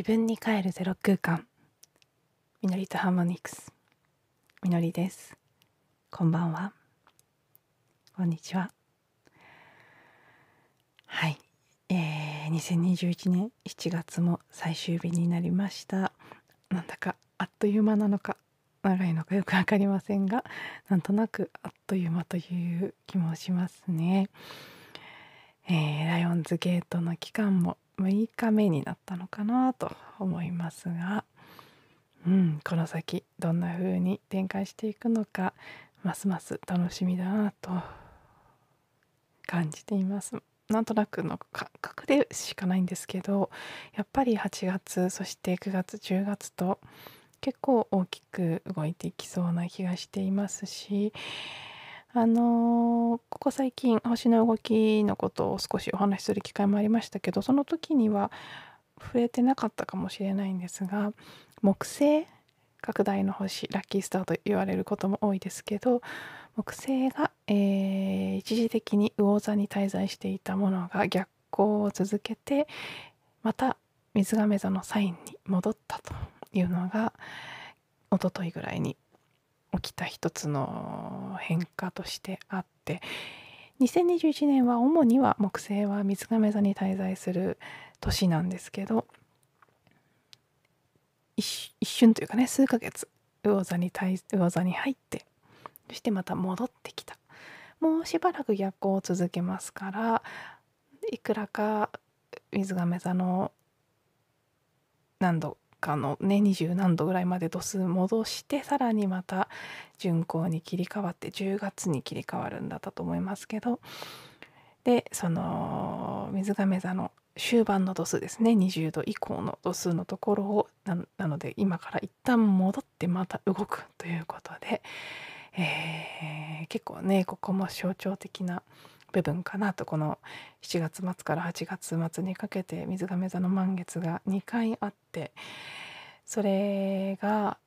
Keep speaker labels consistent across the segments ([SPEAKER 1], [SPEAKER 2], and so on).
[SPEAKER 1] 自分に帰るゼロ空間。みのりとハーモニクス。みのりです。こんばんは。こんにちは。はい。えー、2021年7月も最終日になりました。なんだかあっという間なのか長いのかよく分かりませんがなんとなくあっという間という気もしますね。えー、ライオンズゲートの期間も6日目になったのかなと思いますが、うん、この先どんな風に展開していくのかますます楽しみだなと感じています。なんとなくの感覚でしかないんですけどやっぱり8月そして9月10月と結構大きく動いていきそうな気がしていますしあのー、ここ最近星の動きのことを少しお話しする機会もありましたけどその時には触れてなかったかもしれないんですが木星拡大の星ラッキースターと言われることも多いですけど木星が、えー、一時的に魚座に滞在していたものが逆行を続けてまた水亀座のサインに戻ったというのが一昨日ぐらいに起きた一つの変化としてあって2021年は主には木星は水亀座に滞在する年なんですけど一瞬というかね数ヶ月魚座に魚座に入ってそしてまた戻ってきた。もうしばらく逆行を続けますからいくらか水亀座の何度かのね20何度ぐらいまで度数戻してさらにまた巡航に切り替わって10月に切り替わるんだったと思いますけど。でその水亀座の終盤の度数ですね。20度以降の度数のところをなので今から一旦戻ってまた動くということで、えー、結構ねここも象徴的な部分かなとこの7月末から8月末にかけて水亀座の満月が2回あってそれが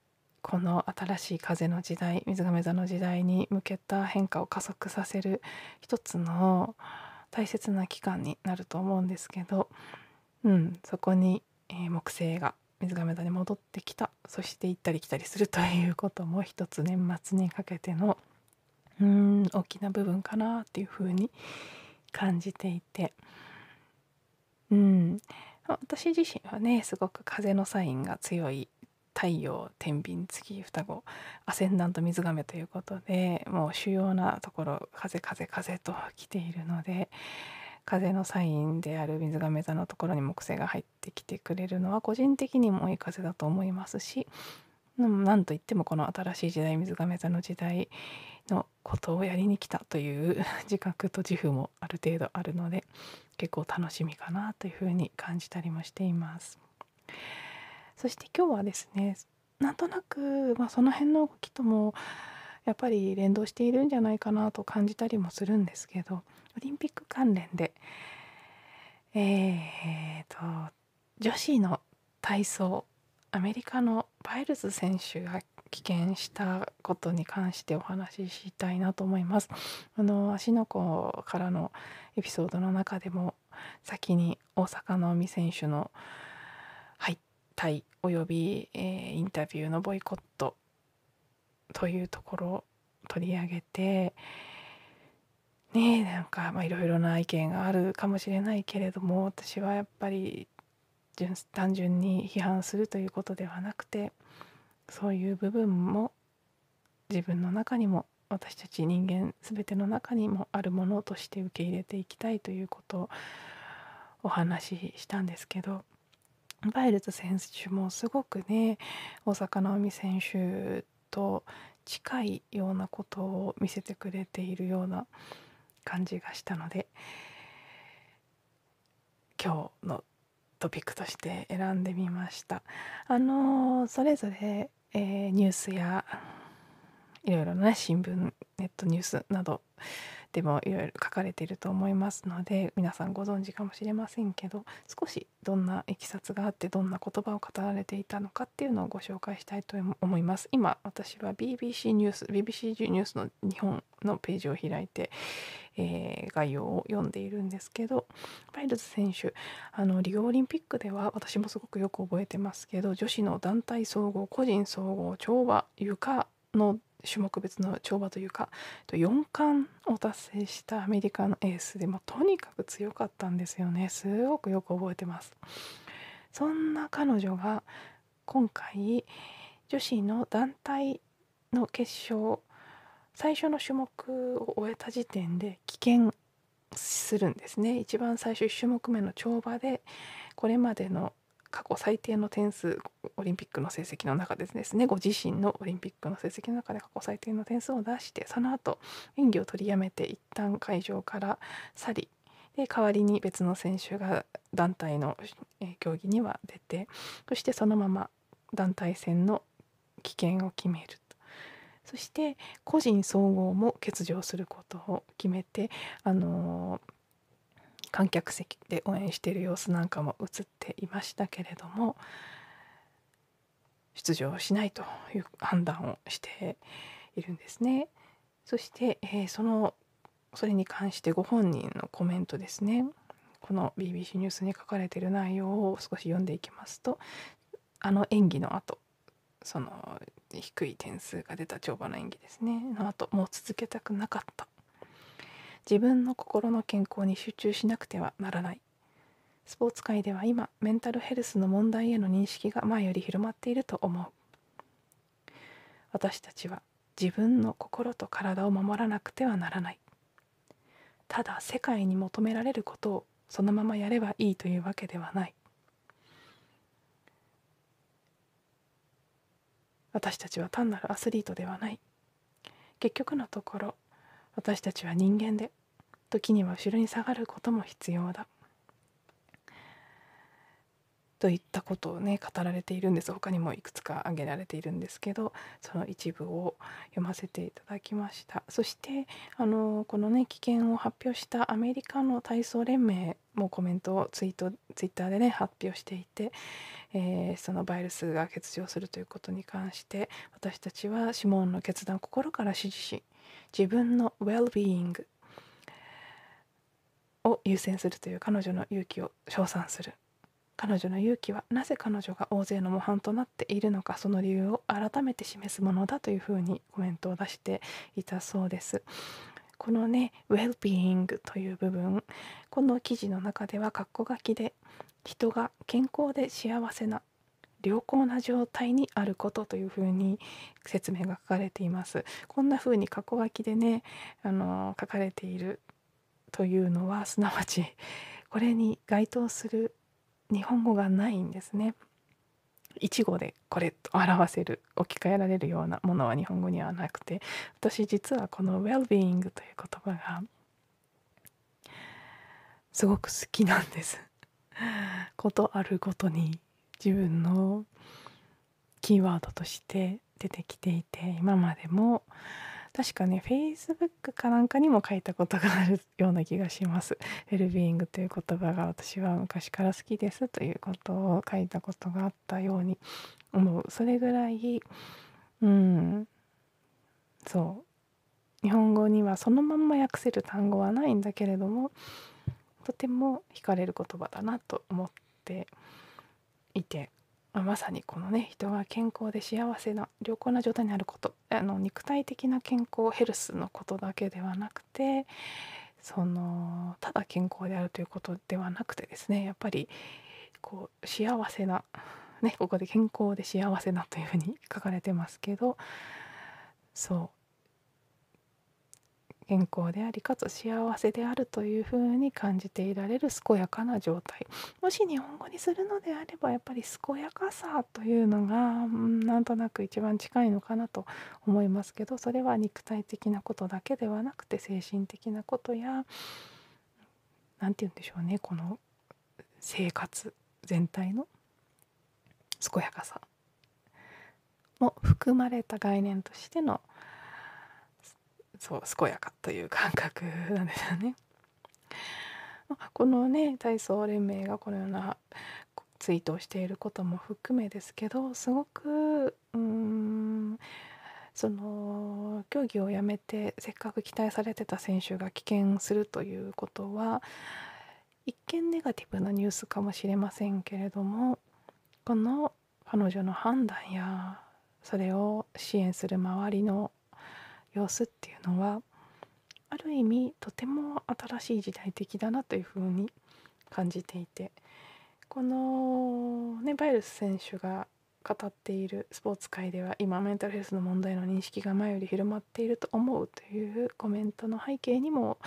[SPEAKER 1] この新しい風の時代水亀座の時代に向けた変化を加速させる一つの大切な期間になると思うんですけど、うん、そこに、え、木星が水亀座に戻ってきた。そして行ったり来たりするということも一つ年末にかけてのうん大きな部分かなっていうふうに感じていて。うん。私自身はねすごく風のサインが強い太陽天秤月双子アセンダント水亀ということでもう主要なところ風風風と来ているので風のサインである水亀座のところに木星が入ってきてくれるのは個人的にもいい風だと思いますし何といってもこの新しい時代水亀座の時代のことをやりに来たという 自覚と自負もある程度あるので結構楽しみかなというふうに感じたりもしています。そして今日はですねなんとなく、まあ、その辺の動きともやっぱり連動しているんじゃないかなと感じたりもするんですけどオリンピック関連でえーと女子の体操アメリカのバイルズ選手が棄権したことに関してお話ししたいなと思います。あの芦ノ湖からのエピソードの中でも先に大坂なおみ選手の敗退および、えー、インタビューのボイコットというところを取り上げてねえなんかいろいろな意見があるかもしれないけれども私はやっぱり単純に批判するということではなくてそういう部分も自分の中にも私たち人間全ての中にもあるものとして受け入れていきたいということをお話ししたんですけどバイルズ選手もすごくね大坂なおみ選手と近いようなことを見せてくれているような感じがしたので今日のトピックとして選んでみました。あのそれぞれ、えー、ニュースやいろいろな新聞ネットニュースなどでもいろいろ書かれていると思いますので皆さんご存知かもしれませんけど少しどんないきさつがあってどんな言葉を語られていたのかっていうのをご紹介したいと思います。今私は BBC ニュース BBC ニュースの日本のページを開いて、えー、概要を読んでいるんですけどバイルズ選手あのリオオリンピックでは私もすごくよく覚えてますけど女子の団体総合個人総合跳馬床の種目別の跳馬というか4冠を達成したアメリカのエースでもとにかく強かったんですよね。すごくよく覚えてます。そんな彼女が今回女子の団体の決勝最初の種目を終えた時点で棄権するんですね。一番最初1種目目の跳馬でこれまでの過去最低の点数オリンピックの成績の中でですね。ご自身のオリンピックの成績の中で過去最低の点数を出してその後演技を取りやめて一旦会場から去りで代わりに別の選手が団体の競技には出てそしてそのまま団体戦の棄権を決めると。そして個人総合も欠場することを決めてあのー観客席で応援している様子なんかも映っていましたけれども出場しないという判断をしているんですね。そして、えー、そのそれに関してご本人のコメントですね。この BBC ニュースに書かれている内容を少し読んでいきますとあの演技の後その低い点数が出た跳馬の演技ですね。の後もう続けたくなかった。自分の心の健康に集中しなくてはならない。スポーツ界では今メンタルヘルスの問題への認識が前より広まっていると思う。私たちは自分の心と体を守らなくてはならない。ただ世界に求められることをそのままやればいいというわけではない。私たちは単なるアスリートではない。結局のところ私たちは人間で時には後ろに下がることも必要だといったことをね語られているんです。他にもいくつか挙げられているんですけどその一部を読ませていただきました。そしてあのこのね危険を発表したアメリカの体操連盟もコメントをツイートツイッターでね発表していて、えー、そのバイルスが欠場するということに関して私たちはシモンの決断を心から支持し自分のウェルビーイングを優先するという彼女の勇気を称賛する。彼女の勇気はなぜ彼女が大勢の模範となっているのかその理由を改めて示すものだというふうにコメントを出していたそうです。このねウェルビーイングという部分この記事の中では括弧書きで人が健康で幸せな良好な状態にあることというふうに説明が書かれています。こんなふうに過去書きでねあの書かれているというのはすなわちこれに該当する日本語がないんですね。一語でこれと表せる置き換えられるようなものは日本語にはなくて私実はこの「well-being」という言葉がすごく好きなんです。ことあるごとに。自分のキーワードとして出てきていて今までも確かね Facebook かなんかにも書いたことがあるような気がします。ウェルビーイングという言葉が私は昔から好きですということを書いたことがあったように思う。それぐらいうんそう。日本語にはそのまんま訳せる単語はないんだけれどもとても惹かれる言葉だなと思っていて、まあ、まさにこのね人が健康で幸せな良好な状態にあることあの肉体的な健康ヘルスのことだけではなくてそのただ健康であるということではなくてですねやっぱりこう幸せなねここで健康で幸せなというふうに書かれてますけどそう。健康でありかつ幸せであるというふうに感じていられる健やかな状態。もし日本語にするのであればやっぱり健やかさというのが、うん、なんとなく一番近いのかなと思いますけどそれは肉体的なことだけではなくて精神的なことや何て言うんでしょうねこの生活全体の健やかさも含まれた概念としてのそう健やかという感覚なんですよね。このね体操連盟がこのようなツイートをしていることも含めですけどすごくうーんその競技をやめてせっかく期待されてた選手が棄権するということは一見ネガティブなニュースかもしれませんけれどもこの彼女の判断やそれを支援する周りの様子っていうのはある意味とても新しい時代的だなというふうに感じていてこのねバイルス選手が語っているスポーツ界では今メンタルヘルスの問題の認識が前より広まっていると思うというコメントの背景にも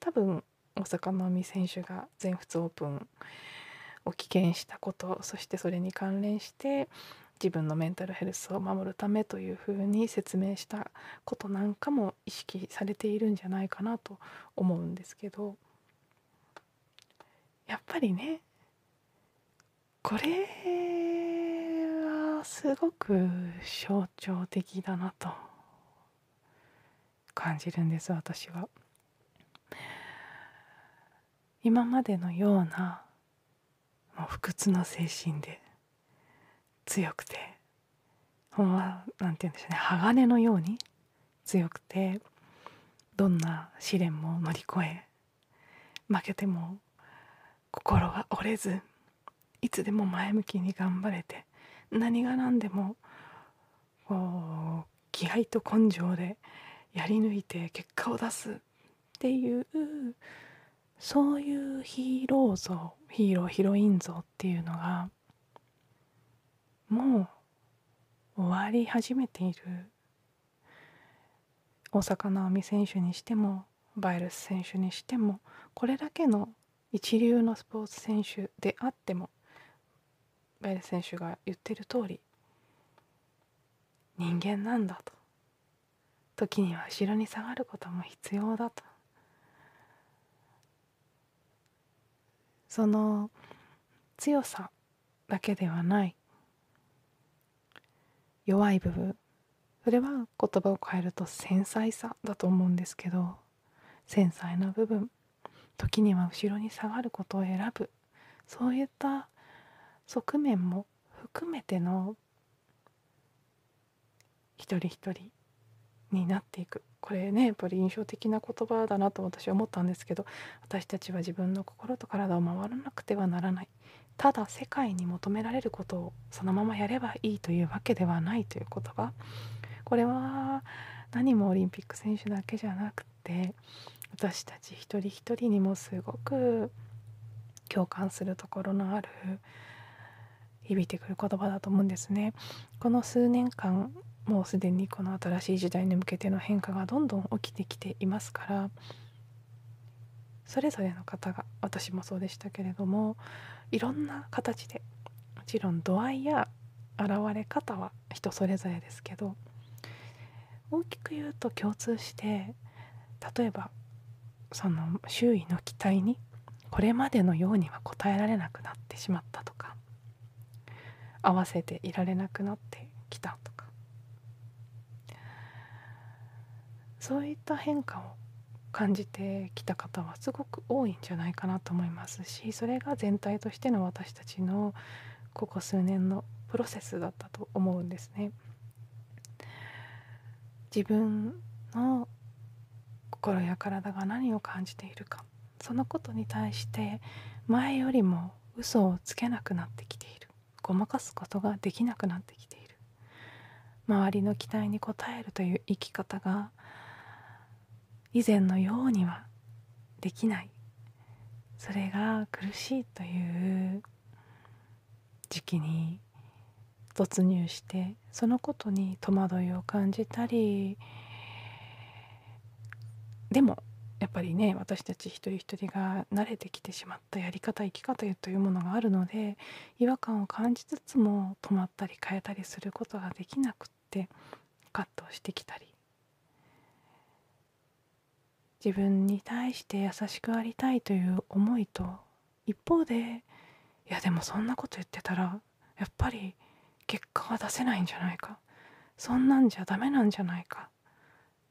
[SPEAKER 1] 多分大坂なおみ選手が全仏オープンを棄権したことそしてそれに関連して自分のメンタルヘルスを守るためというふうに説明したことなんかも意識されているんじゃないかなと思うんですけどやっぱりねこれはすごく象徴的だなと感じるんです私は。今までのようなもう不屈の精神で強くてほんまなんて言うんでしょうね。鋼のように強くてどんな試練も乗り越え負けても心が折れずいつでも前向きに頑張れて何が何でもこう気合と根性でやり抜いて結果を出すっていうそういうヒーロー像ヒーローヒロイン像っていうのがもう終わり始めている。大坂なおみ選手にしてもバイルス選手にしてもこれだけの一流のスポーツ選手であってもバイルス選手が言ってる通り人間なんだと。時には後ろに下がることも必要だと。その強さだけではない。弱い部分。それは言葉を変えると繊細さだと思うんですけど繊細な部分。時には後ろに下がることを選ぶ。そういった側面も含めての一人一人になっていく。これねやっぱり印象的な言葉だなと私は思ったんですけど私たちは自分の心と体を守らなくてはならない。ただ世界に求められることをそのままやればいいというわけではないという言葉これは何もオリンピック選手だけじゃなくて私たち一人一人にもすごく共感するところのある響いてくる言葉だと思うんですね。この数年間もうすでにこの新しい時代に向けての変化がどんどん起きてきていますからそれぞれの方が私もそうでしたけれどもいろんな形でもちろん度合いや現れ方は人それぞれですけど大きく言うと共通して例えばその周囲の期待にこれまでのようには応えられなくなってしまったとか合わせていられなくなってきたとかそういった変化を感じてきた方はすごく多いんじゃないかなと思いますしそれが全体としての私たちのここ数年のプロセスだったと思うんですね。自分の心や体が何を感じているかそのことに対して前よりも嘘をつけなくなってきているごまかすことができなくなってきている周りの期待に応えるという生き方が以前のようにはできない。それが苦しいという時期に突入してそのことに戸惑いを感じたりでもやっぱりね私たち一人一人が慣れてきてしまったやり方生き方というものがあるので違和感を感じつつも止まったり変えたりすることができなくって葛藤してきたり自分に対して優しくありたいという思いと一方でいやでもそんなこと言ってたらやっぱり結果は出せないんじゃないか。そんなんじゃダメなんじゃないか。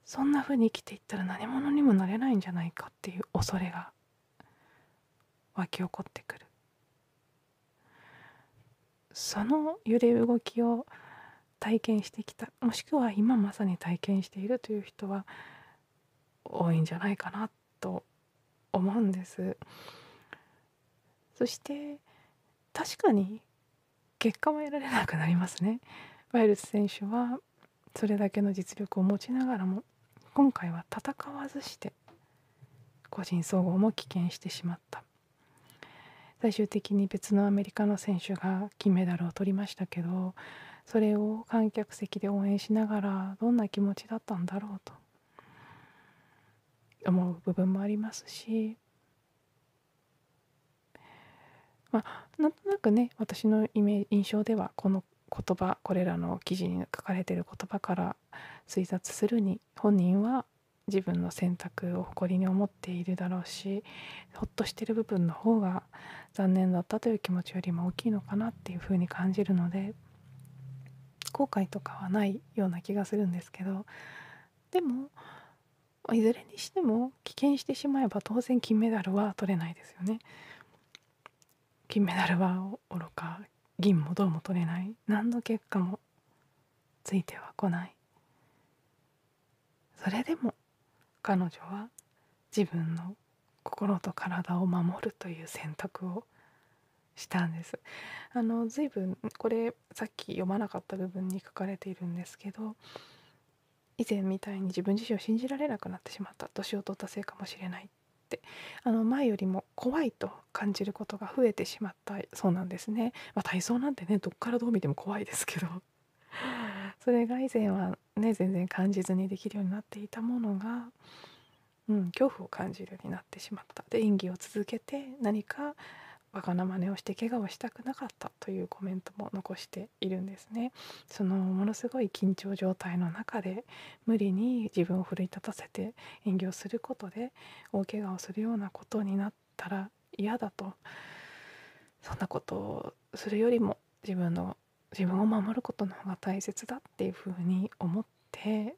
[SPEAKER 1] そんな風に生きていったら何者にもなれないんじゃないかっていう恐れが湧き起こってくる。その揺れ動きを体験してきたもしくは今まさに体験しているという人は多いんじゃないかなと思うんです。そして確かに結果は得られなくなりますね。バイルス選手はそれだけの実力を持ちながらも今回は戦わずして個人総合も棄権してしまった。最終的に別のアメリカの選手が金メダルを取りましたけどそれを観客席で応援しながらどんな気持ちだったんだろうと。思う部分もありますし。まあなんとなくね私のイメ印象ではこの言葉これらの記事に書かれている言葉から推察するに本人は自分の選択を誇りに思っているだろうしほっとしてる部分の方が残念だったという気持ちよりも大きいのかなっていうふうに感じるので後悔とかはないような気がするんですけどでもいずれにしても棄権してしまえば当然金メダルは取れないですよね。金メダルはおろか銀も銅も取れない。何の結果もついてはこない。それでも彼女は自分の心と体を守るという選択をしたんです。あの随分これさっき読まなかった部分に書かれているんですけど以前みたいに自分自身を信じられなくなってしまった年を取ったせいかもしれないってあの前よりも怖いと感じることが増えてしまったそうなんですね、まあ、体操なんてねどっからどう見ても怖いですけど。それが以前はね全然感じずにできるようになっていたものが、うん、恐怖を感じるようになってしまった。で演技を続けて何かバカな真似をして怪我をしたくなかったというコメントも残しているんですね。そのものすごい緊張状態の中で無理に自分を奮い立たせて演技をすることで大怪我をするようなことになったら嫌だと。そんなことをするよりも自分の自分を守ることの方が大切だっていうふうに思って。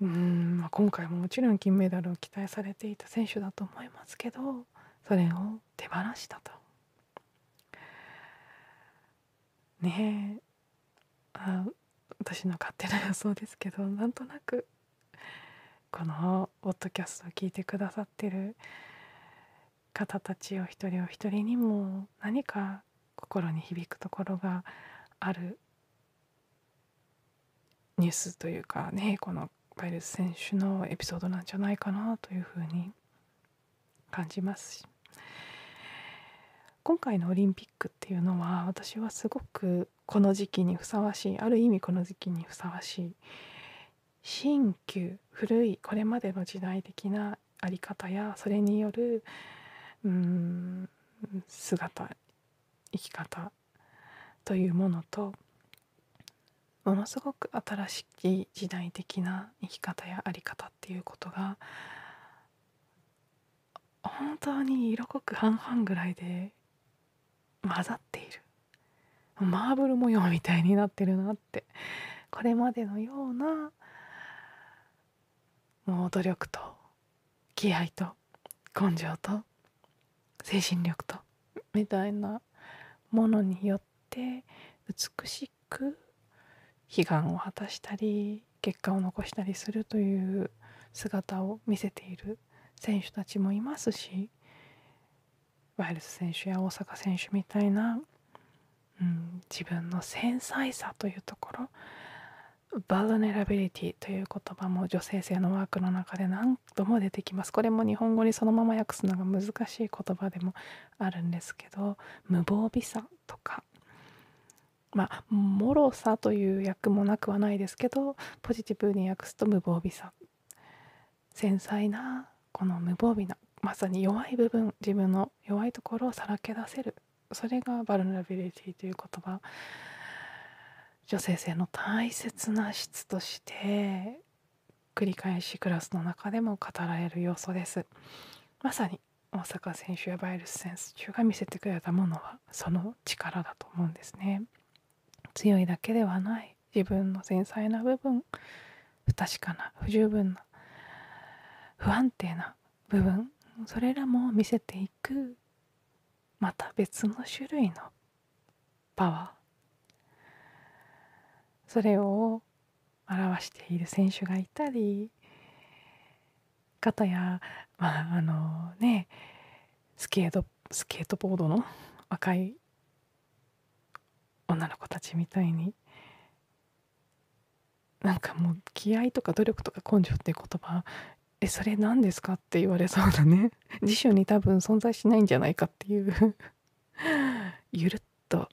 [SPEAKER 1] うん、まあ、今回ももちろん金メダルを期待されていた選手だと思いますけど。それを手放したと。ねえあ私の勝手な予想ですけどなんとなくこのポッドキャストを聞いてくださってる方たちお一人お一人にも何か心に響くところがあるニュースというかねこのバイルス選手のエピソードなんじゃないかなというふうに感じますし今回のオリンピックっていうのは私はすごくこの時期にふさわしいある意味この時期にふさわしい新旧古いこれまでの時代的な在り方やそれによるうん姿生き方というものとものすごく新しい時代的な生き方や在り方っていうことが本当に色濃く半々ぐらいで混ざっている。マーブル模様みたいになってるなって。これまでのようなもう努力と気合と根性と精神力とみたいなものによって美しく悲願を果たしたり結果を残したりするという姿を見せている選手たちもいますしワイルズ選手や大坂選手みたいな、うん、自分の繊細さというところバルネラビリティという言葉も女性性のワークの中で何度も出てきます。これも日本語にそのまま訳すのが難しい言葉でもあるんですけど無防備さとかまあ脆さという訳もなくはないですけどポジティブに訳すと無防備さ。繊細なこの無防備なまさに弱い部分自分の弱いところをさらけ出せる。それがバルナビリティという言葉。女性性の大切な質として繰り返しクラスの中でも語られる要素です。まさに大阪選手やバイルス選手が見せてくれたものはその力だと思うんですね。強いだけではない。自分の繊細な部分。不確かな不十分な不安定な部分。それらも見せていくまた別の種類のパワー。それを表している選手がいたり方やまああのねスケートスケートボードの若い女の子たちみたいになんかもう気合とか努力とか根性っていう言葉えそれ何ですか？って言われそうだね。辞書に多分存在しないんじゃないかっていう。ゆるっと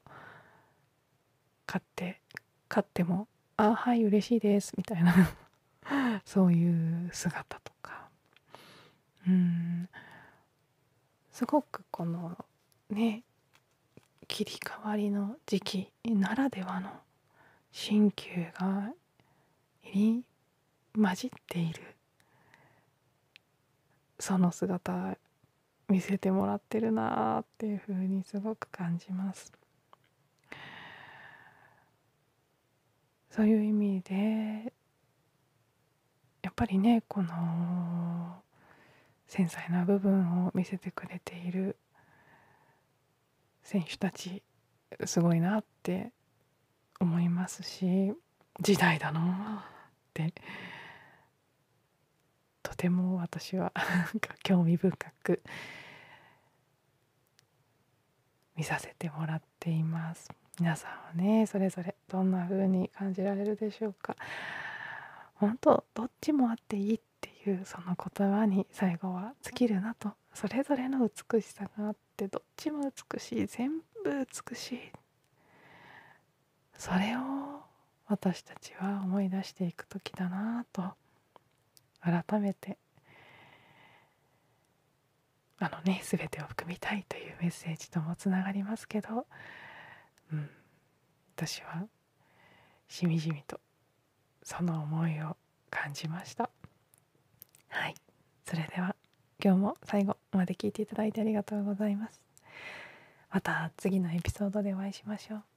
[SPEAKER 1] 買って買っても「あはい嬉しいです」みたいな。そういう姿とか。うん。すごくこのね切り替わりの時期ならではの鍼灸が入り混じっているその姿見せてもらってるなっていう風にすごく感じます。そういう意味でやっぱりねこの繊細な部分を見せてくれている選手たちすごいなって思いますし時代だなってとても私は 興味深く見させてもらっています。皆さんはねそれぞれどんな風に感じられるでしょうか。本当どっちもあっていいっていうその言葉に最後は尽きるなと。それぞれの美しさがあってどっちも美しい全部美しい。それを私たちは思い出していく時だなと改めて。あのね全てを含みたいというメッセージともつながりますけど、うん、私はしみじみとその思いを感じました。はい。それでは今日も最後まで聞いていただいてありがとうございます。また次のエピソードでお会いしましょう。